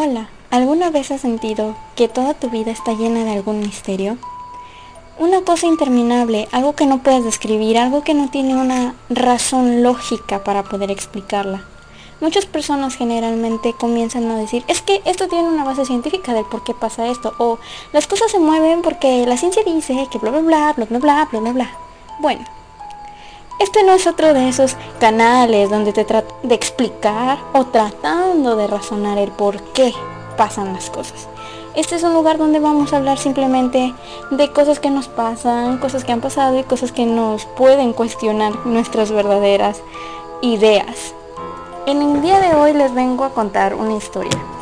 Hola, ¿alguna vez has sentido que toda tu vida está llena de algún misterio? Una cosa interminable, algo que no puedes describir, algo que no tiene una razón lógica para poder explicarla. Muchas personas generalmente comienzan a decir, es que esto tiene una base científica del por qué pasa esto, o las cosas se mueven porque la ciencia dice que bla bla bla, bla bla bla, bla bla bla. Bueno, este no es otro de esos canales donde te trato de explicar o tratando de razonar el por qué pasan las cosas. Este es un lugar donde vamos a hablar simplemente de cosas que nos pasan, cosas que han pasado y cosas que nos pueden cuestionar nuestras verdaderas ideas. En el día de hoy les vengo a contar una historia.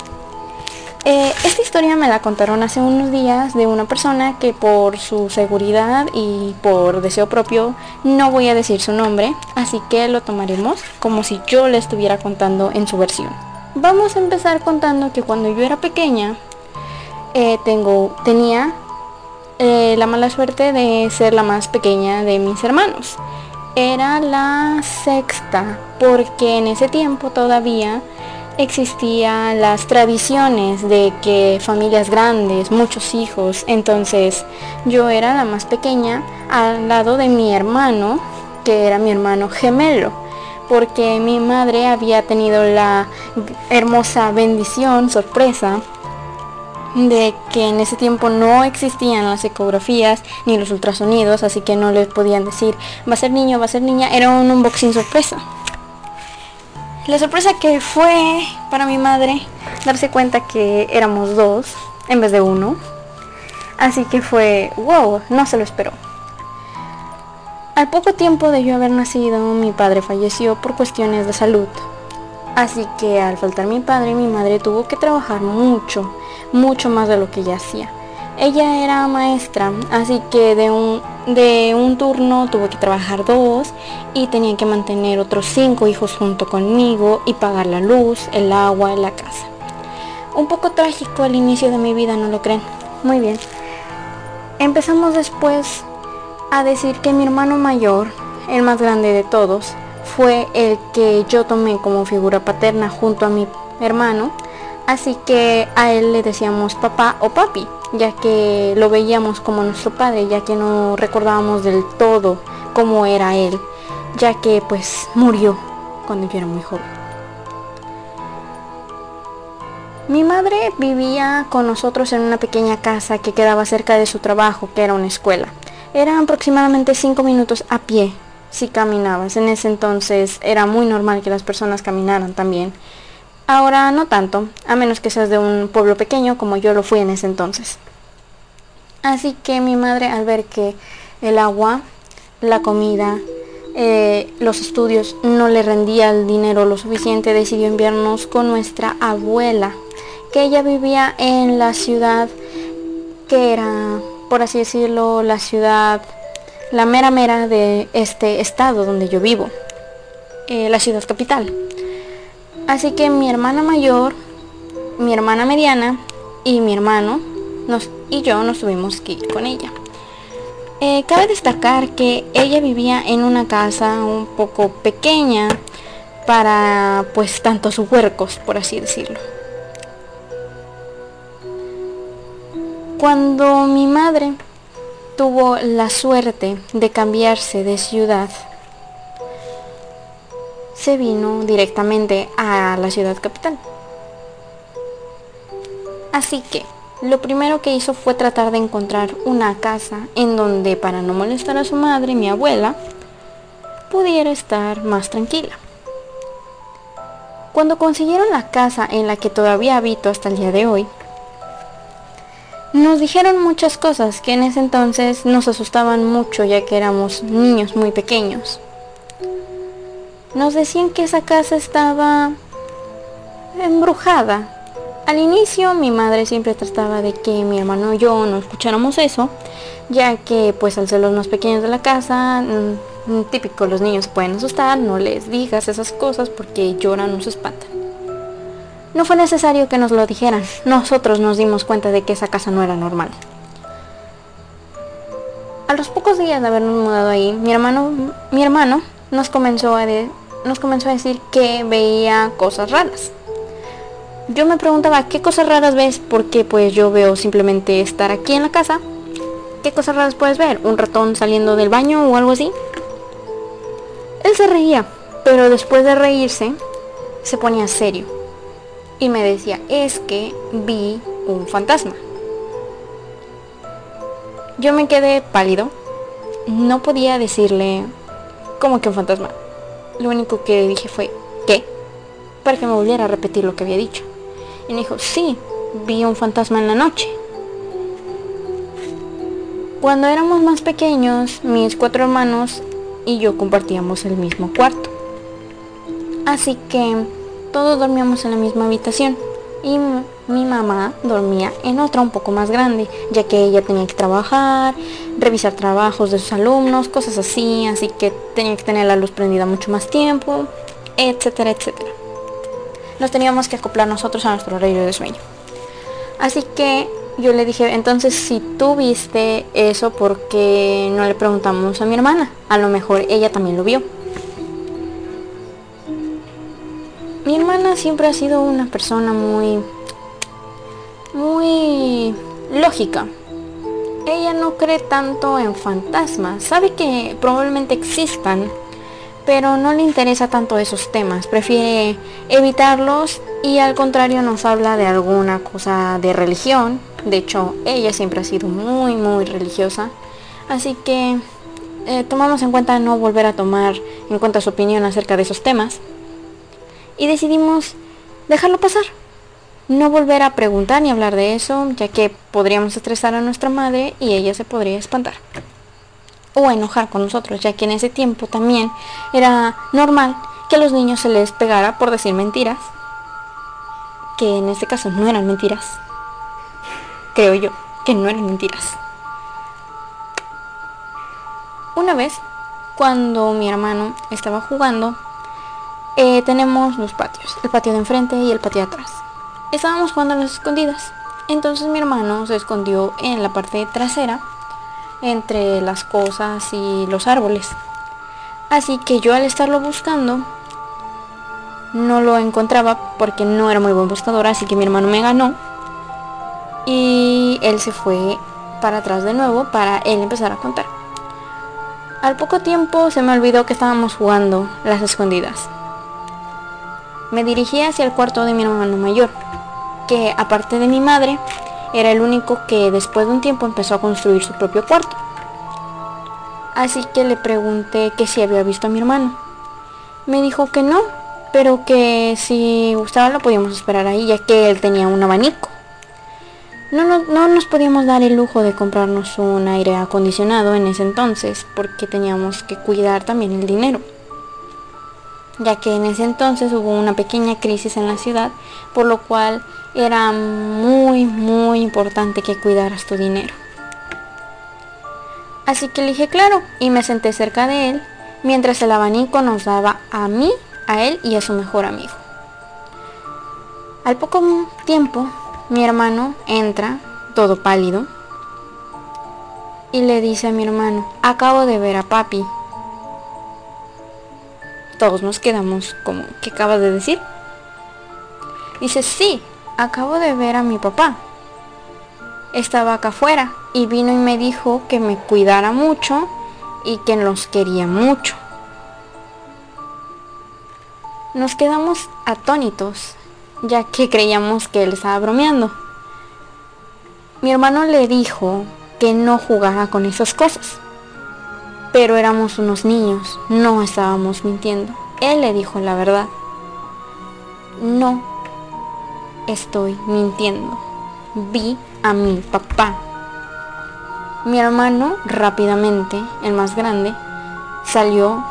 Eh, esta historia me la contaron hace unos días de una persona que por su seguridad y por deseo propio no voy a decir su nombre, así que lo tomaremos como si yo le estuviera contando en su versión. Vamos a empezar contando que cuando yo era pequeña eh, tengo, tenía eh, la mala suerte de ser la más pequeña de mis hermanos. Era la sexta porque en ese tiempo todavía existían las tradiciones de que familias grandes, muchos hijos, entonces yo era la más pequeña al lado de mi hermano, que era mi hermano gemelo, porque mi madre había tenido la hermosa bendición, sorpresa, de que en ese tiempo no existían las ecografías ni los ultrasonidos, así que no les podían decir va a ser niño, va a ser niña, era un unboxing sorpresa. La sorpresa que fue para mi madre darse cuenta que éramos dos en vez de uno. Así que fue, wow, no se lo esperó. Al poco tiempo de yo haber nacido, mi padre falleció por cuestiones de salud. Así que al faltar mi padre, mi madre tuvo que trabajar mucho, mucho más de lo que ella hacía. Ella era maestra, así que de un, de un turno tuvo que trabajar dos y tenía que mantener otros cinco hijos junto conmigo y pagar la luz, el agua, la casa. Un poco trágico al inicio de mi vida, ¿no lo creen? Muy bien. Empezamos después a decir que mi hermano mayor, el más grande de todos, fue el que yo tomé como figura paterna junto a mi hermano, así que a él le decíamos papá o papi ya que lo veíamos como nuestro padre, ya que no recordábamos del todo cómo era él, ya que pues murió cuando yo era muy joven. Mi madre vivía con nosotros en una pequeña casa que quedaba cerca de su trabajo, que era una escuela. Eran aproximadamente cinco minutos a pie si caminabas. En ese entonces era muy normal que las personas caminaran también. Ahora no tanto, a menos que seas de un pueblo pequeño como yo lo fui en ese entonces. Así que mi madre al ver que el agua, la comida, eh, los estudios no le rendía el dinero lo suficiente, decidió enviarnos con nuestra abuela, que ella vivía en la ciudad que era, por así decirlo, la ciudad, la mera mera de este estado donde yo vivo, eh, la ciudad capital. Así que mi hermana mayor, mi hermana mediana y mi hermano nos, y yo nos tuvimos que ir con ella. Eh, cabe destacar que ella vivía en una casa un poco pequeña para pues tantos huercos, por así decirlo. Cuando mi madre tuvo la suerte de cambiarse de ciudad, se vino directamente a la ciudad capital. Así que lo primero que hizo fue tratar de encontrar una casa en donde para no molestar a su madre, mi abuela, pudiera estar más tranquila. Cuando consiguieron la casa en la que todavía habito hasta el día de hoy, nos dijeron muchas cosas que en ese entonces nos asustaban mucho ya que éramos niños muy pequeños. Nos decían que esa casa estaba embrujada. Al inicio mi madre siempre trataba de que mi hermano y yo no escucháramos eso, ya que pues al ser los más pequeños de la casa, mm, típico los niños pueden asustar, no les digas esas cosas porque lloran o se espantan. No fue necesario que nos lo dijeran, nosotros nos dimos cuenta de que esa casa no era normal. A los pocos días de habernos mudado ahí, mi hermano, mi hermano nos comenzó a, de, nos comenzó a decir que veía cosas raras. yo me preguntaba qué cosas raras ves porque pues yo veo simplemente estar aquí en la casa. ¿Qué cosas raras puedes ver? ¿Un ratón saliendo del baño o algo así? Él se reía, pero después de reírse se ponía serio y me decía, es que vi un fantasma. Yo me quedé pálido. No podía decirle como que un fantasma. Lo único que dije fue, ¿qué? Para que me volviera a repetir lo que había dicho. Y me dijo, sí, vi un fantasma en la noche. Cuando éramos más pequeños, mis cuatro hermanos y yo compartíamos el mismo cuarto. Así que todos dormíamos en la misma habitación y mi mamá dormía en otra un poco más grande, ya que ella tenía que trabajar, revisar trabajos de sus alumnos, cosas así, así que tenía que tener la luz prendida mucho más tiempo, etcétera, etcétera. Nos teníamos que acoplar nosotros a nuestro horario de sueño. Así que yo le dije, entonces si tú viste eso, porque no le preguntamos a mi hermana? A lo mejor ella también lo vio. Mi hermana siempre ha sido una persona muy muy lógica. Ella no cree tanto en fantasmas, sabe que probablemente existan, pero no le interesa tanto esos temas, prefiere evitarlos y al contrario nos habla de alguna cosa de religión. De hecho, ella siempre ha sido muy, muy religiosa, así que eh, tomamos en cuenta no volver a tomar en cuenta su opinión acerca de esos temas y decidimos dejarlo pasar no volver a preguntar ni hablar de eso, ya que podríamos estresar a nuestra madre y ella se podría espantar. O enojar con nosotros, ya que en ese tiempo también era normal que a los niños se les pegara por decir mentiras, que en este caso no eran mentiras. Creo yo que no eran mentiras. Una vez, cuando mi hermano estaba jugando, eh, tenemos dos patios, el patio de enfrente y el patio de atrás. Estábamos jugando las escondidas. Entonces mi hermano se escondió en la parte trasera, entre las cosas y los árboles. Así que yo al estarlo buscando, no lo encontraba porque no era muy buen buscador, así que mi hermano me ganó. Y él se fue para atrás de nuevo para él empezar a contar. Al poco tiempo se me olvidó que estábamos jugando las escondidas. Me dirigí hacia el cuarto de mi hermano mayor que aparte de mi madre, era el único que después de un tiempo empezó a construir su propio cuarto. Así que le pregunté que si había visto a mi hermano. Me dijo que no, pero que si gustaba lo podíamos esperar ahí, ya que él tenía un abanico. No, no, no, nos podíamos dar el lujo de comprarnos un aire acondicionado en ese entonces, porque teníamos que cuidar también el dinero ya que en ese entonces hubo una pequeña crisis en la ciudad, por lo cual era muy, muy importante que cuidaras tu dinero. Así que dije claro y me senté cerca de él, mientras el abanico nos daba a mí, a él y a su mejor amigo. Al poco tiempo, mi hermano entra, todo pálido, y le dice a mi hermano, acabo de ver a papi todos nos quedamos como, ¿qué acabas de decir? Dice, sí, acabo de ver a mi papá. Estaba acá afuera y vino y me dijo que me cuidara mucho y que nos quería mucho. Nos quedamos atónitos, ya que creíamos que él estaba bromeando. Mi hermano le dijo que no jugara con esas cosas pero éramos unos niños, no estábamos mintiendo. Él le dijo la verdad. No estoy mintiendo. Vi a mi papá. Mi hermano rápidamente, el más grande, salió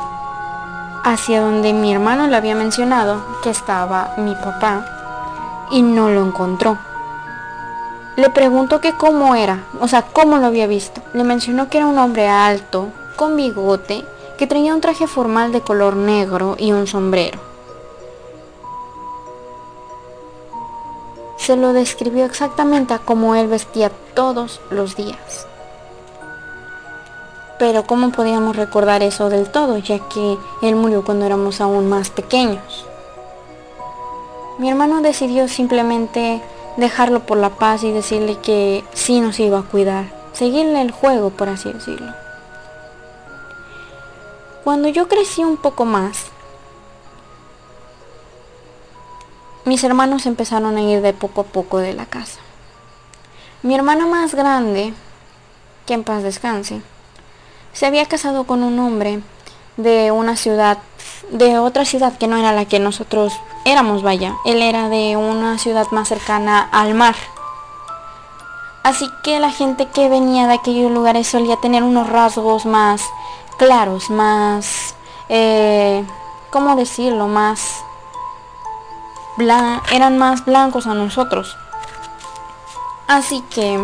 hacia donde mi hermano le había mencionado que estaba mi papá y no lo encontró. Le preguntó que cómo era, o sea, cómo lo había visto. Le mencionó que era un hombre alto, con bigote que tenía un traje formal de color negro y un sombrero. Se lo describió exactamente a como él vestía todos los días. Pero ¿cómo podíamos recordar eso del todo, ya que él murió cuando éramos aún más pequeños? Mi hermano decidió simplemente dejarlo por la paz y decirle que sí nos iba a cuidar, seguirle el juego, por así decirlo. Cuando yo crecí un poco más, mis hermanos empezaron a ir de poco a poco de la casa. Mi hermana más grande, que en paz descanse, se había casado con un hombre de una ciudad, de otra ciudad que no era la que nosotros éramos, vaya. Él era de una ciudad más cercana al mar. Así que la gente que venía de aquellos lugares solía tener unos rasgos más claros, más, eh, ¿cómo decirlo? Más, eran más blancos a nosotros. Así que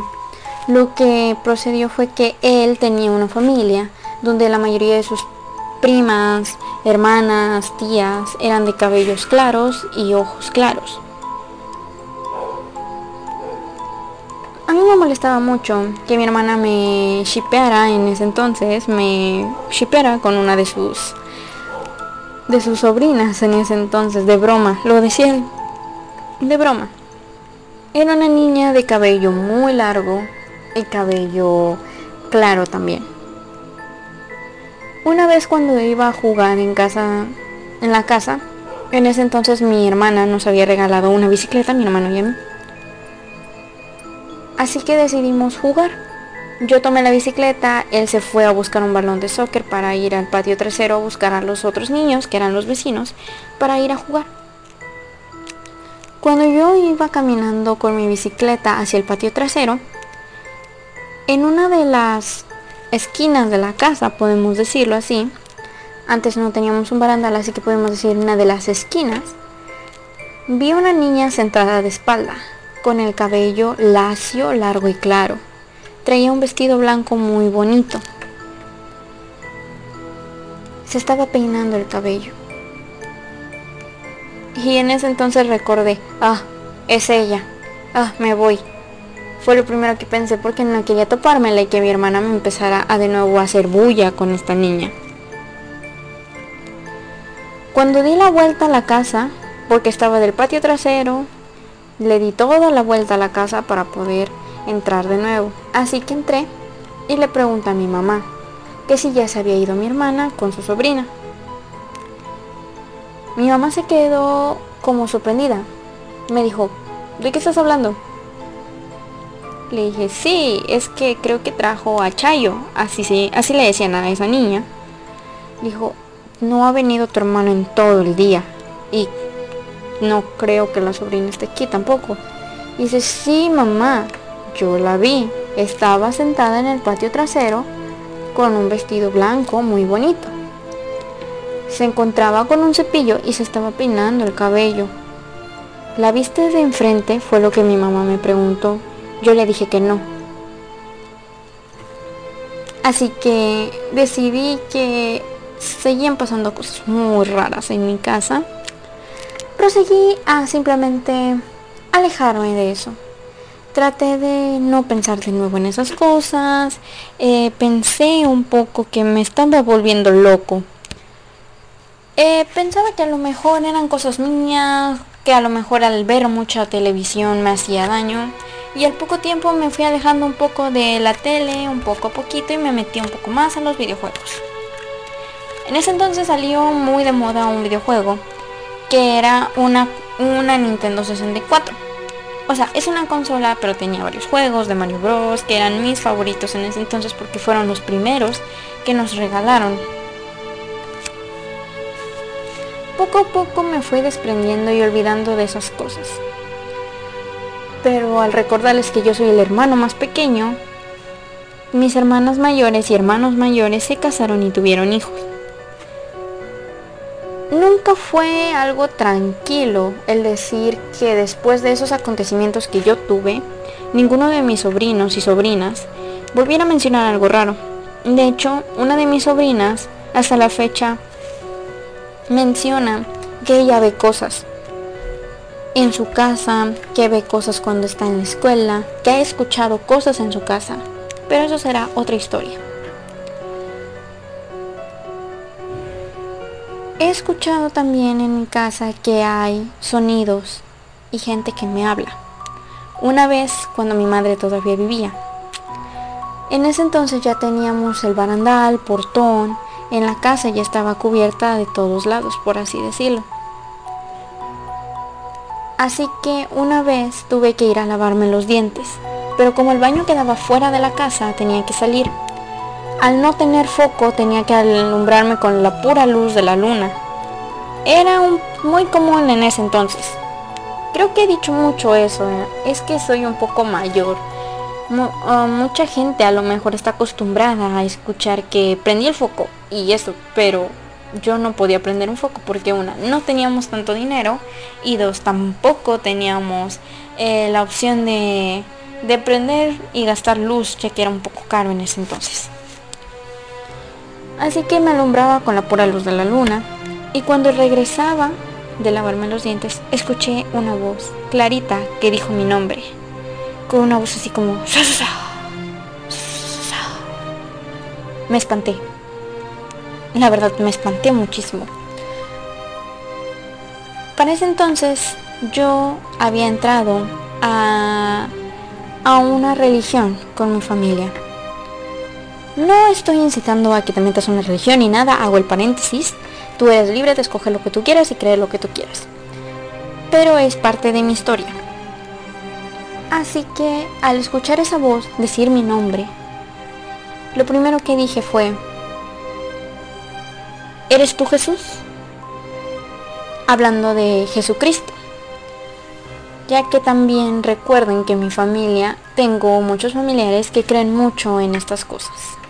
lo que procedió fue que él tenía una familia donde la mayoría de sus primas, hermanas, tías eran de cabellos claros y ojos claros. A mí me molestaba mucho que mi hermana me shipeara en ese entonces, me shipeara con una de sus de sus sobrinas en ese entonces, de broma, lo decía de broma. Era una niña de cabello muy largo y cabello claro también. Una vez cuando iba a jugar en casa, en la casa, en ese entonces mi hermana nos había regalado una bicicleta, mi hermano y a mí. Así que decidimos jugar. Yo tomé la bicicleta, él se fue a buscar un balón de soccer para ir al patio trasero a buscar a los otros niños, que eran los vecinos, para ir a jugar. Cuando yo iba caminando con mi bicicleta hacia el patio trasero, en una de las esquinas de la casa, podemos decirlo así, antes no teníamos un barandal, así que podemos decir una de las esquinas, vi una niña sentada de espalda, con el cabello lacio, largo y claro. Traía un vestido blanco muy bonito. Se estaba peinando el cabello. Y en ese entonces recordé, ah, es ella. Ah, me voy. Fue lo primero que pensé porque no quería topármela y que mi hermana me empezara a de nuevo a hacer bulla con esta niña. Cuando di la vuelta a la casa, porque estaba del patio trasero, le di toda la vuelta a la casa para poder entrar de nuevo. Así que entré y le pregunté a mi mamá que si ya se había ido mi hermana con su sobrina. Mi mamá se quedó como sorprendida. Me dijo, ¿de qué estás hablando? Le dije, sí, es que creo que trajo a Chayo. Así, así le decían a esa niña. Dijo, no ha venido tu hermano en todo el día. Y no creo que la sobrina esté aquí tampoco. Y dice, sí, mamá, yo la vi. Estaba sentada en el patio trasero con un vestido blanco muy bonito. Se encontraba con un cepillo y se estaba peinando el cabello. ¿La viste de enfrente? Fue lo que mi mamá me preguntó. Yo le dije que no. Así que decidí que seguían pasando cosas muy raras en mi casa. Proseguí a simplemente alejarme de eso. Traté de no pensar de nuevo en esas cosas. Eh, pensé un poco que me estaba volviendo loco. Eh, pensaba que a lo mejor eran cosas mías, que a lo mejor al ver mucha televisión me hacía daño y al poco tiempo me fui alejando un poco de la tele, un poco a poquito y me metí un poco más a los videojuegos. En ese entonces salió muy de moda un videojuego que era una, una Nintendo 64. O sea, es una consola, pero tenía varios juegos de Mario Bros. que eran mis favoritos en ese entonces porque fueron los primeros que nos regalaron. Poco a poco me fui desprendiendo y olvidando de esas cosas pero al recordarles que yo soy el hermano más pequeño, mis hermanas mayores y hermanos mayores se casaron y tuvieron hijos. Nunca fue algo tranquilo el decir que después de esos acontecimientos que yo tuve, ninguno de mis sobrinos y sobrinas volviera a mencionar algo raro. De hecho, una de mis sobrinas, hasta la fecha, menciona que ella ve cosas, en su casa, que ve cosas cuando está en la escuela, que ha escuchado cosas en su casa. Pero eso será otra historia. He escuchado también en mi casa que hay sonidos y gente que me habla. Una vez cuando mi madre todavía vivía. En ese entonces ya teníamos el barandal, portón, en la casa ya estaba cubierta de todos lados, por así decirlo. Así que una vez tuve que ir a lavarme los dientes, pero como el baño quedaba fuera de la casa tenía que salir. Al no tener foco tenía que alumbrarme con la pura luz de la luna. Era muy común en ese entonces. Creo que he dicho mucho eso, ¿eh? es que soy un poco mayor. Ah, mucha gente a lo mejor está acostumbrada a escuchar que prendí el foco y eso, pero yo no podía prender un foco porque una, no teníamos tanto dinero y dos, tampoco teníamos eh, la opción de, de prender y gastar luz, ya que era un poco caro en ese entonces. Así que me alumbraba con la pura luz de la luna y cuando regresaba de lavarme los dientes, escuché una voz clarita que dijo mi nombre, con una voz así como... Me espanté la verdad me espanté muchísimo. Para ese entonces yo había entrado a, a una religión con mi familia. No estoy incitando a que te metas una religión ni nada, hago el paréntesis. Tú eres libre de escoger lo que tú quieras y creer lo que tú quieras. Pero es parte de mi historia. Así que al escuchar esa voz decir mi nombre, lo primero que dije fue, ¿Eres tú Jesús? Hablando de Jesucristo. Ya que también recuerden que en mi familia tengo muchos familiares que creen mucho en estas cosas.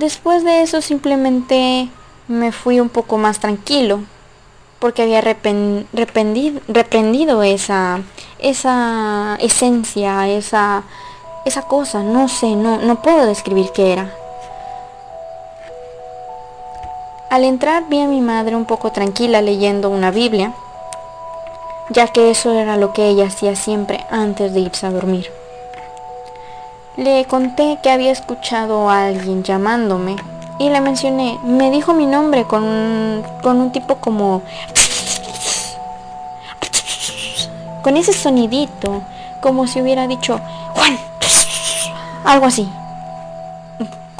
Después de eso simplemente me fui un poco más tranquilo porque había reprendido esa, esa esencia, esa, esa cosa, no sé, no, no puedo describir qué era. Al entrar vi a mi madre un poco tranquila leyendo una Biblia, ya que eso era lo que ella hacía siempre antes de irse a dormir. Le conté que había escuchado a alguien llamándome y le mencioné, me dijo mi nombre con un, con un tipo como... con ese sonidito, como si hubiera dicho, Juan, algo así.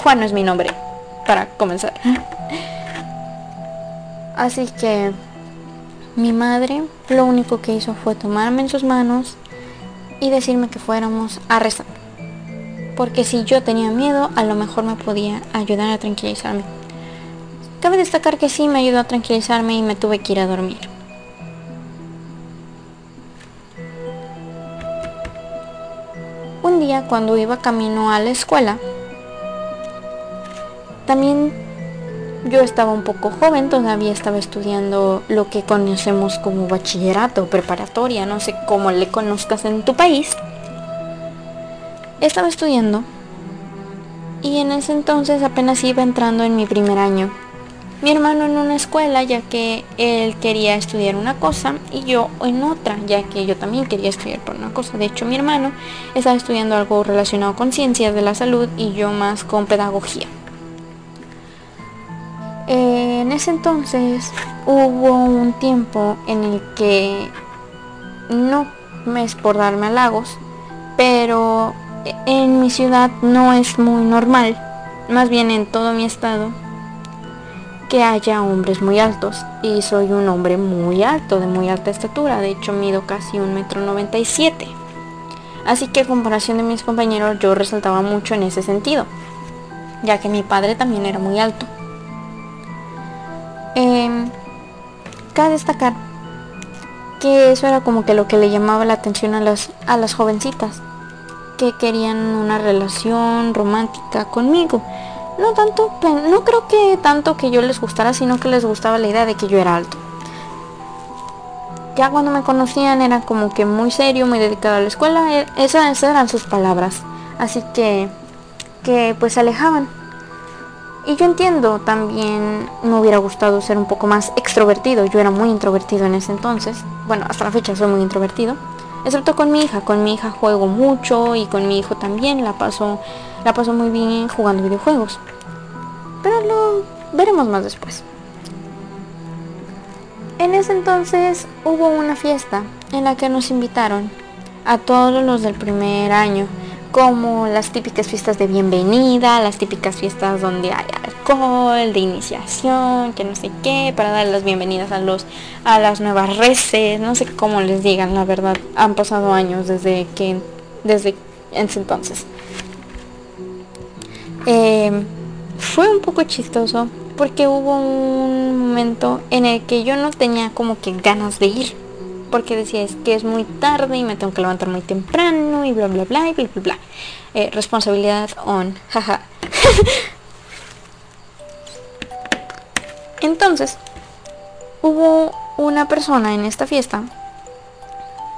Juan no es mi nombre, para comenzar. Así que mi madre lo único que hizo fue tomarme en sus manos y decirme que fuéramos a rezar. Porque si yo tenía miedo, a lo mejor me podía ayudar a tranquilizarme. Cabe destacar que sí me ayudó a tranquilizarme y me tuve que ir a dormir. Un día cuando iba camino a la escuela, también yo estaba un poco joven, todavía estaba estudiando lo que conocemos como bachillerato, preparatoria, no sé cómo le conozcas en tu país. Estaba estudiando y en ese entonces apenas iba entrando en mi primer año. Mi hermano en una escuela ya que él quería estudiar una cosa y yo en otra ya que yo también quería estudiar por una cosa. De hecho mi hermano estaba estudiando algo relacionado con ciencias de la salud y yo más con pedagogía. Eh, en ese entonces hubo un tiempo en el que no me es por darme halagos, pero en mi ciudad no es muy normal, más bien en todo mi estado, que haya hombres muy altos. Y soy un hombre muy alto, de muy alta estatura, de hecho mido casi un metro noventa y siete. Así que a comparación de mis compañeros yo resaltaba mucho en ese sentido, ya que mi padre también era muy alto. Eh, cabe destacar que eso era como que lo que le llamaba la atención a las, a las jovencitas que querían una relación romántica conmigo. No tanto, no creo que tanto que yo les gustara, sino que les gustaba la idea de que yo era alto. Ya cuando me conocían era como que muy serio, muy dedicado a la escuela, e, esas eran sus palabras. Así que, que pues se alejaban. Y yo entiendo, también me hubiera gustado ser un poco más extrovertido. Yo era muy introvertido en ese entonces. Bueno, hasta la fecha soy muy introvertido. Excepto con mi hija. Con mi hija juego mucho y con mi hijo también la paso, la muy bien jugando videojuegos. Pero lo veremos más después. En ese entonces hubo una fiesta en la que nos invitaron a todos los del primer año, como las típicas fiestas de bienvenida, las típicas fiestas donde hay alcohol, de iniciación, que no sé qué, para dar las bienvenidas a los a las nuevas reces, no sé cómo les digan, la verdad, han pasado años desde que desde ese entonces. Em, fue un poco chistoso porque hubo un momento en el que yo no tenía como que ganas de ir porque decía es que es muy tarde y me tengo que levantar muy temprano y bla bla bla y bla bla bla. Eh, responsabilidad on, jaja. Entonces, hubo una persona en esta fiesta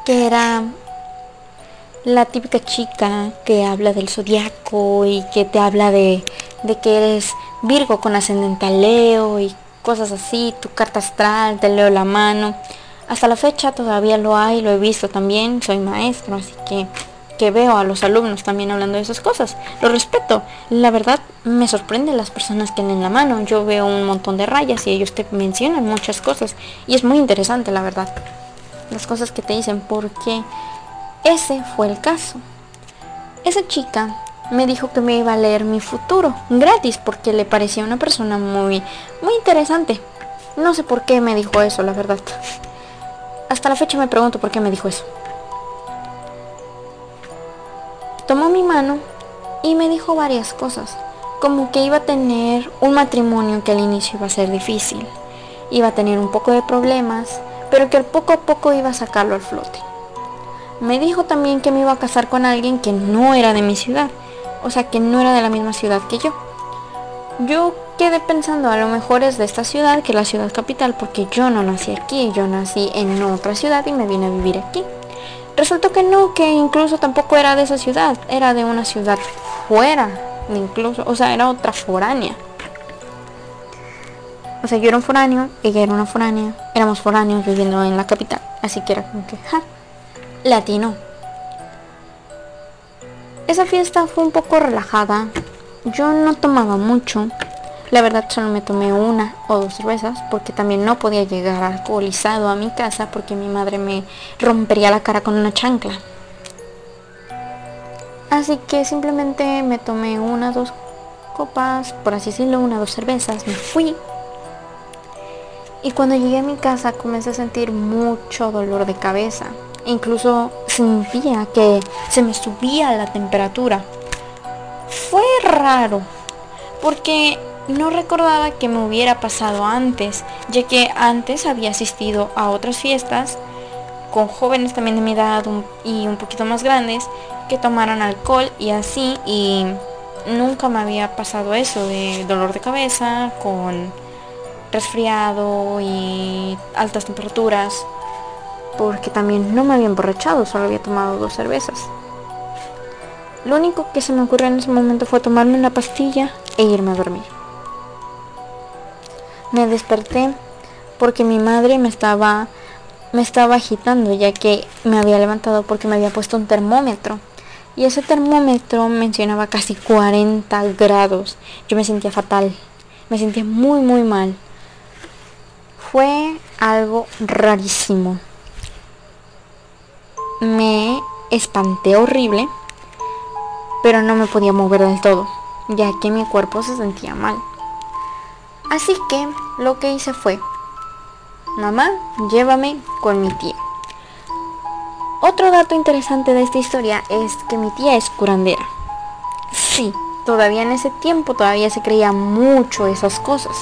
que era la típica chica que habla del zodiaco y que te habla de, de que eres Virgo con ascendente Leo y cosas así, tu carta astral, te leo la mano. Hasta la fecha todavía lo hay, lo he visto también, soy maestro, así que, que veo a los alumnos también hablando de esas cosas. Lo respeto. La verdad me sorprende las personas que leen la mano. Yo veo un montón de rayas y ellos te mencionan muchas cosas. Y es muy interesante, la verdad. Las cosas que te dicen, porque ese fue el caso. Esa chica me dijo que me iba a leer mi futuro gratis porque le parecía una persona muy muy interesante. No sé por qué me dijo eso, la verdad. Hasta la fecha me pregunto por qué me dijo eso. Tomó mi mano y me dijo varias cosas, como que iba a tener un matrimonio que al inicio iba a ser difícil, iba a tener un poco de problemas, pero que poco a poco iba a sacarlo al flote. Me dijo también que me iba a casar con alguien que no era de mi ciudad, o sea que no era de la misma ciudad que yo. Yo quedé pensando, a lo mejor es de esta ciudad que la ciudad capital, porque yo no nací aquí, yo nací en otra ciudad y me vine a vivir aquí. Resultó que no, que incluso tampoco era de esa ciudad, era de una ciudad fuera, incluso, o sea, era otra foránea. O sea, yo era un foráneo, ella era una foránea, éramos foráneos viviendo en la capital, así que era como que, ja, latino. Esa fiesta fue un poco relajada, yo no tomaba mucho, la verdad solo me tomé una o dos cervezas porque también no podía llegar alcoholizado a mi casa porque mi madre me rompería la cara con una chancla. Así que simplemente me tomé una, dos copas, por así decirlo, una, dos cervezas, me fui. Y cuando llegué a mi casa comencé a sentir mucho dolor de cabeza. Incluso sentía que se me subía la temperatura. Fue raro, porque no recordaba que me hubiera pasado antes, ya que antes había asistido a otras fiestas con jóvenes también de mi edad y un poquito más grandes que tomaran alcohol y así y nunca me había pasado eso de dolor de cabeza con resfriado y altas temperaturas porque también no me había emborrachado, solo había tomado dos cervezas. Lo único que se me ocurrió en ese momento fue tomarme una pastilla e irme a dormir. Me desperté porque mi madre me estaba me estaba agitando ya que me había levantado porque me había puesto un termómetro y ese termómetro mencionaba casi 40 grados. Yo me sentía fatal, me sentía muy muy mal. Fue algo rarísimo. Me espanté horrible, pero no me podía mover del todo, ya que mi cuerpo se sentía mal. Así que lo que hice fue, mamá, llévame con mi tía. Otro dato interesante de esta historia es que mi tía es curandera. Sí, todavía en ese tiempo todavía se creía mucho esas cosas.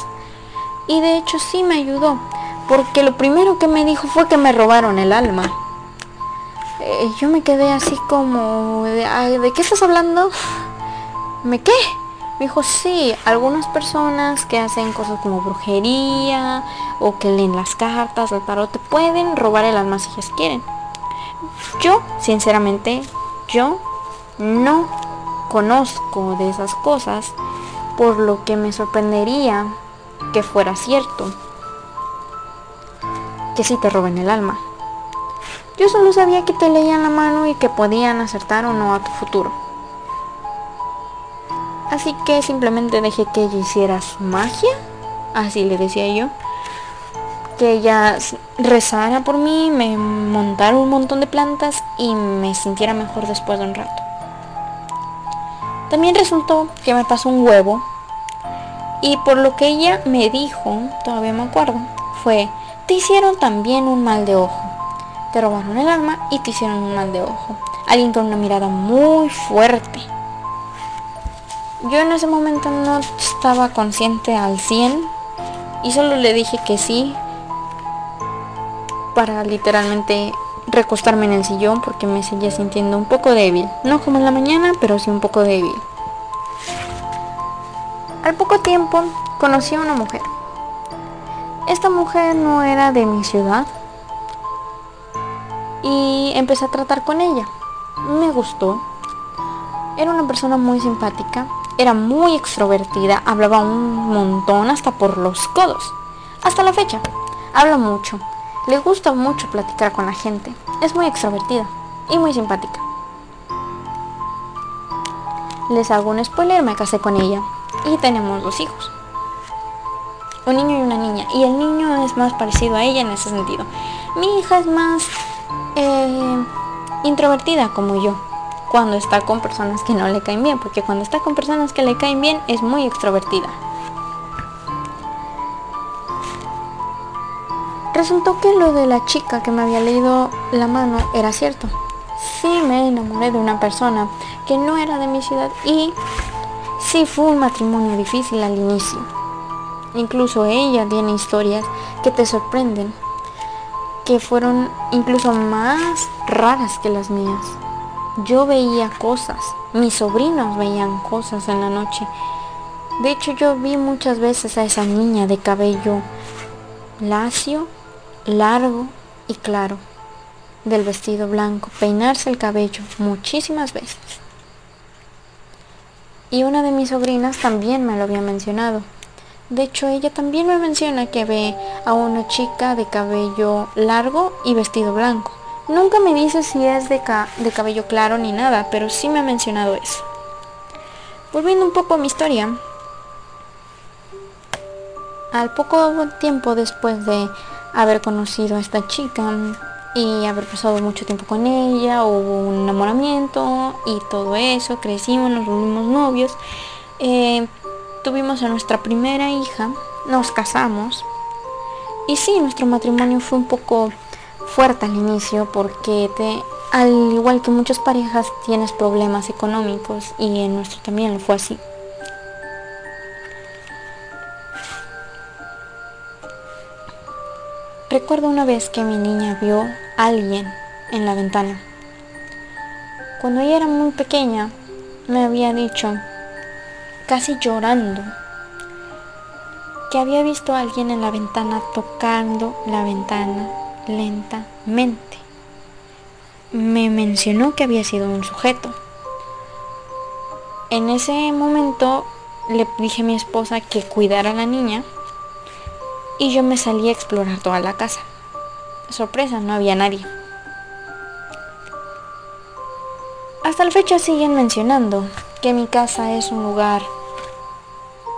Y de hecho sí me ayudó, porque lo primero que me dijo fue que me robaron el alma. Eh, yo me quedé así como, ¿de, ¿de qué estás hablando? ¿Me qué? Me dijo, sí, algunas personas que hacen cosas como brujería o que leen las cartas, el tarot, pueden robar el alma si quieren. Yo, sinceramente, yo no conozco de esas cosas, por lo que me sorprendería que fuera cierto. Que sí te roben el alma. Yo solo sabía que te leían la mano y que podían acertar o no a tu futuro. Así que simplemente dejé que ella hiciera su magia. Así le decía yo. que ella rezara por mí, me montara un montón de plantas y me sintiera mejor después de un rato. También resultó que me pasó un huevo y por lo que ella me dijo, todavía me acuerdo, fue, te hicieron también un mal de ojo. Te robaron el alma y te hicieron un mal de ojo. Alguien con una mirada muy fuerte. Yo en ese momento no estaba consciente al 100 y solo le dije que sí para literalmente recostarme en el sillón porque me seguía sintiendo un poco débil. No como en la mañana, pero sí un poco débil. Al poco tiempo conocí a una mujer. Esta mujer no era de mi ciudad y empecé a tratar con ella. Me gustó. Era una persona muy simpática, era muy extrovertida, hablaba un montón hasta por los codos. Hasta la fecha, habla mucho. Le gusta mucho platicar con la gente. Es muy extrovertida y muy simpática. Les hago un spoiler, me casé con ella y tenemos dos hijos. Un niño y una niña. Y el niño es más parecido a ella en ese sentido. Mi hija es más eh, introvertida como yo cuando está con personas que no le caen bien, porque cuando está con personas que le caen bien es muy extrovertida. Resultó que lo de la chica que me había leído la mano era cierto. Sí me enamoré de una persona que no era de mi ciudad y sí fue un matrimonio difícil al inicio. Incluso ella tiene historias que te sorprenden, que fueron incluso más raras que las mías. Yo veía cosas, mis sobrinos veían cosas en la noche. De hecho yo vi muchas veces a esa niña de cabello lacio, largo y claro, del vestido blanco, peinarse el cabello muchísimas veces. Y una de mis sobrinas también me lo había mencionado. De hecho, ella también me menciona que ve a una chica de cabello largo y vestido blanco. Nunca me dice si es de, cabello claro ni nada, pero sí me ha mencionado eso. Volviendo un poco a mi historia, al poco tiempo después de haber conocido a esta chica y haber pasado mucho tiempo con ella, hubo un enamoramiento y todo eso, crecimos, nos volvimos novios, eh, tuvimos a nuestra primera hija, nos casamos y sí, nuestro matrimonio fue un poco fuerte al inicio porque al igual que muchas parejas tienes problemas económicos y en nuestro también lo fue así. Recuerdo una vez que mi niña vio a alguien en la ventana. Cuando ella era muy pequeña, me había dicho, casi llorando, que había visto a alguien en la ventana tocando la ventana lentamente. Me mencionó que había sido un sujeto. En ese momento le dije a mi esposa que cuidara a la niña y yo me salí a explorar toda la casa. Sorpresa, no había nadie. Hasta la fecha siguen mencionando que mi casa es un lugar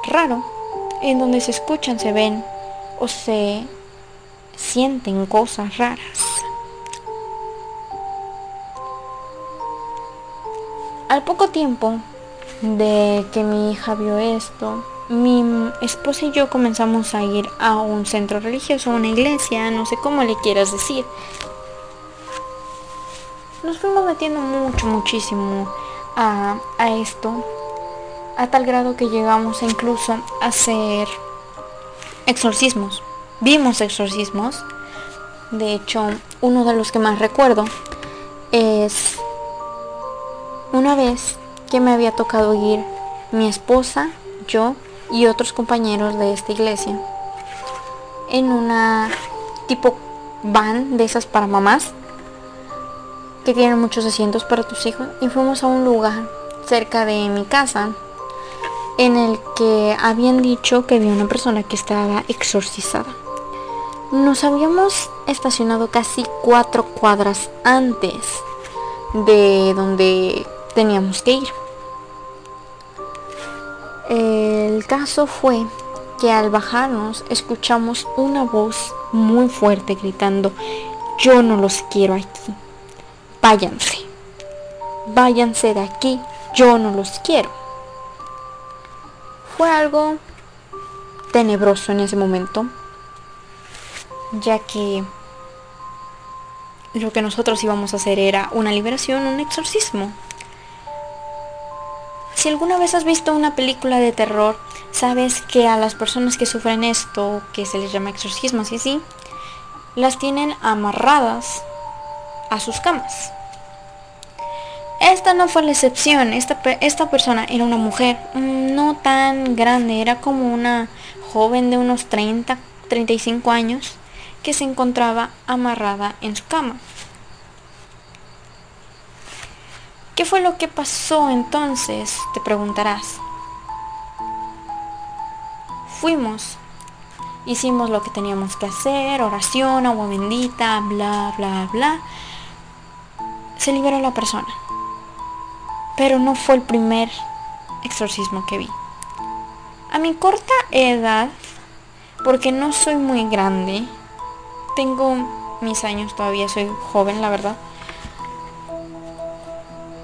raro, en donde se escuchan, se ven o se sienten cosas raras. Al poco tiempo de que mi hija vio esto, mi esposa y yo comenzamos a ir a un centro religioso, una iglesia, no sé cómo le quieras decir. Nos fuimos metiendo mucho, muchísimo a, a esto, a tal grado que llegamos incluso a hacer exorcismos. Vimos exorcismos. De hecho, uno de los que más recuerdo es una vez que me había tocado ir mi esposa, yo y otros compañeros de esta iglesia en una tipo van de esas para mamás que tienen muchos asientos para tus hijos y fuimos a un lugar cerca de mi casa en el que habían dicho que había una persona que estaba exorcizada. Nos habíamos estacionado casi cuatro cuadras antes de donde teníamos que ir. El caso fue que al bajarnos escuchamos una voz muy fuerte gritando, yo no los quiero aquí, váyanse, váyanse de aquí, yo no los quiero. Fue algo tenebroso en ese momento, ya que lo que nosotros íbamos a hacer era una liberación, un exorcismo. Si alguna vez has visto una película de terror, sabes que a las personas que sufren esto, que se les llama exorcismos y así, las tienen amarradas a sus camas. Esta no fue la excepción, esta, esta persona era una mujer mm, no tan grande, era como una joven de unos 30, 35 años que se encontraba amarrada en su cama. ¿Qué fue lo que pasó entonces? Te preguntarás. Fuimos, hicimos lo que teníamos que hacer, oración, agua bendita, bla, bla, bla. Se liberó la persona. Pero no fue el primer exorcismo que vi. A mi corta edad, porque no soy muy grande, tengo mis años todavía, soy joven, la verdad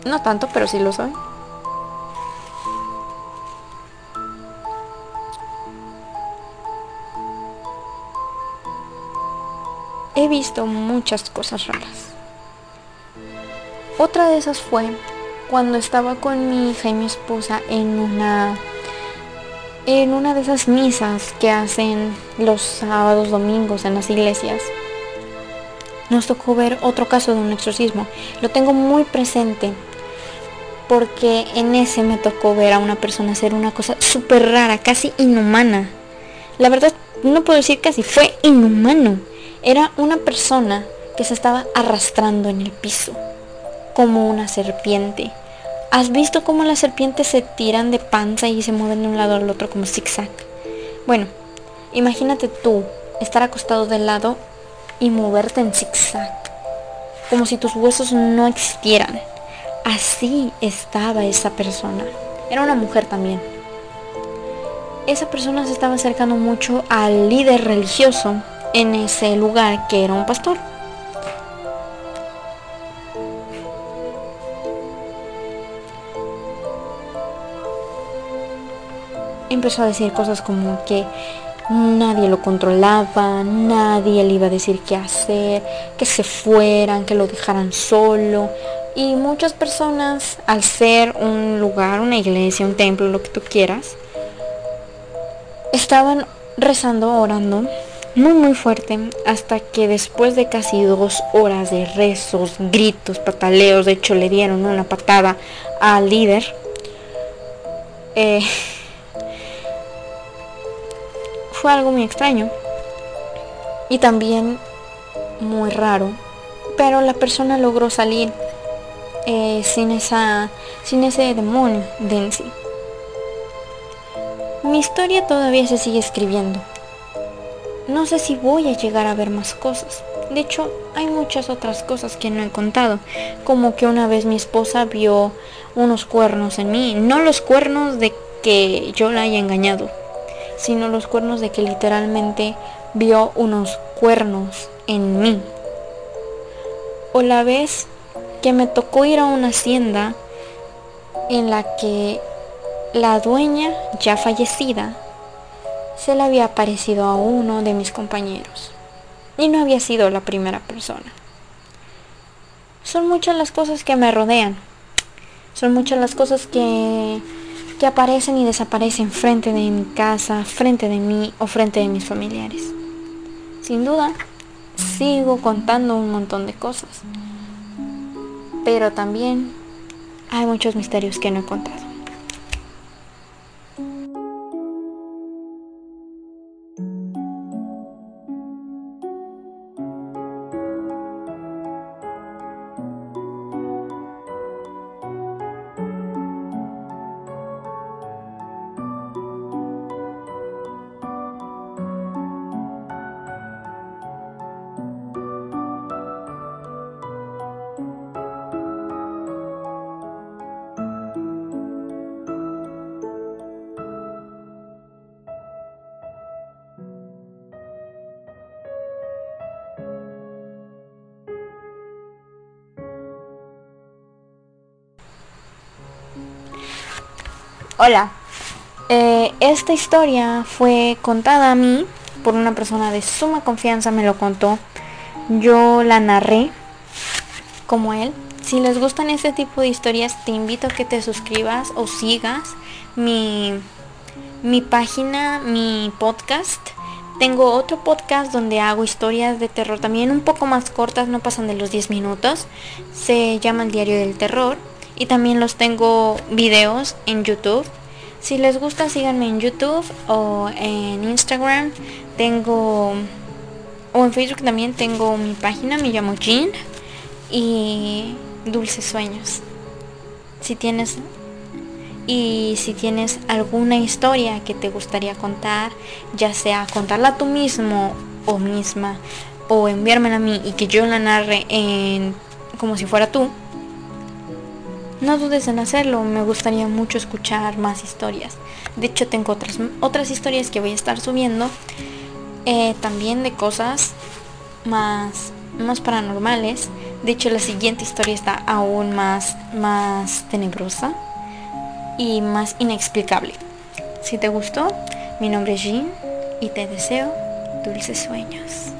no tanto, pero sí lo soy. He visto muchas cosas raras. Otra de esas fue cuando estaba con mi hija y mi esposa en una en una de esas misas que hacen los sábados, domingos en las iglesias. Nos tocó ver otro caso de un exorcismo. Lo tengo muy presente porque en ese me tocó ver a una persona hacer una cosa súper rara, casi inhumana. La verdad, no puedo decir casi, fue inhumano. Era una persona que se estaba arrastrando en el piso, como una serpiente. ¿Has visto cómo las serpientes se tiran de panza y se mueven de un lado al otro como zigzag? Bueno, imagínate tú estar acostado de lado y moverte en zigzag, como si tus huesos no existieran. Así estaba esa persona. Era una mujer también. Esa persona se estaba acercando mucho al líder religioso en ese lugar que era un pastor. Empezó a decir cosas como que nadie lo controlaba, nadie le iba a decir qué hacer, que se fueran, que lo dejaran solo, y muchas personas, al ser un lugar, una iglesia, un templo, lo que tú quieras, estaban rezando, orando muy muy fuerte hasta que después de casi dos horas de rezos, gritos, pataleos, de hecho le dieron una patada al líder, eh, fue algo muy extraño y también muy raro, pero la persona logró salir eh, sin, esa, sin ese demonio de en sí. Mi historia todavía se sigue escribiendo. No sé si voy a llegar a ver más cosas. De hecho, hay muchas otras cosas que no he contado, como que una vez mi esposa vio unos cuernos en mí, no los cuernos de que yo la haya engañado, sino los cuernos de que literalmente vio unos cuernos en mí. O la vez que me tocó ir a una hacienda en la que la dueña, ya fallecida, se le había aparecido a uno de mis compañeros. Y no había sido la primera persona. Son muchas las cosas que me rodean. Son muchas las cosas que, que aparecen y desaparecen frente de mi casa, frente de mí o frente de mis familiares. Sin duda, sigo contando un montón de cosas pero también hay muchos misterios que no he contado. Hola. Eh, esta historia fue contada a mí por una persona de suma confianza, me lo contó. Yo la narré como él. Si les gustan este tipo de historias, te invito a que te suscribas o sigas mi, mi página, mi podcast. Tengo otro podcast donde hago historias de terror también un poco más cortas, no pasan de los 10 minutos. Se llama El Diario del Terror. Y también los tengo videos en YouTube. Si les gusta, síganme en YouTube o en Instagram. Tengo... O en Facebook también tengo mi página, me llamo Jean. Y Dulces Sueños. Si tienes... Y si tienes alguna historia que te gustaría contar, ya sea contarla tú mismo o misma, o enviármela a mí y que yo la narre en como si fuera tú, no dudes en hacerlo, me gustaría mucho escuchar más historias. De hecho tengo otras, otras historias que voy a estar subiendo. Eh, también de cosas más, más paranormales. De hecho la siguiente historia está aún más, más tenebrosa y más inexplicable. Si te gustó, mi nombre es Jean y te deseo dulces sueños.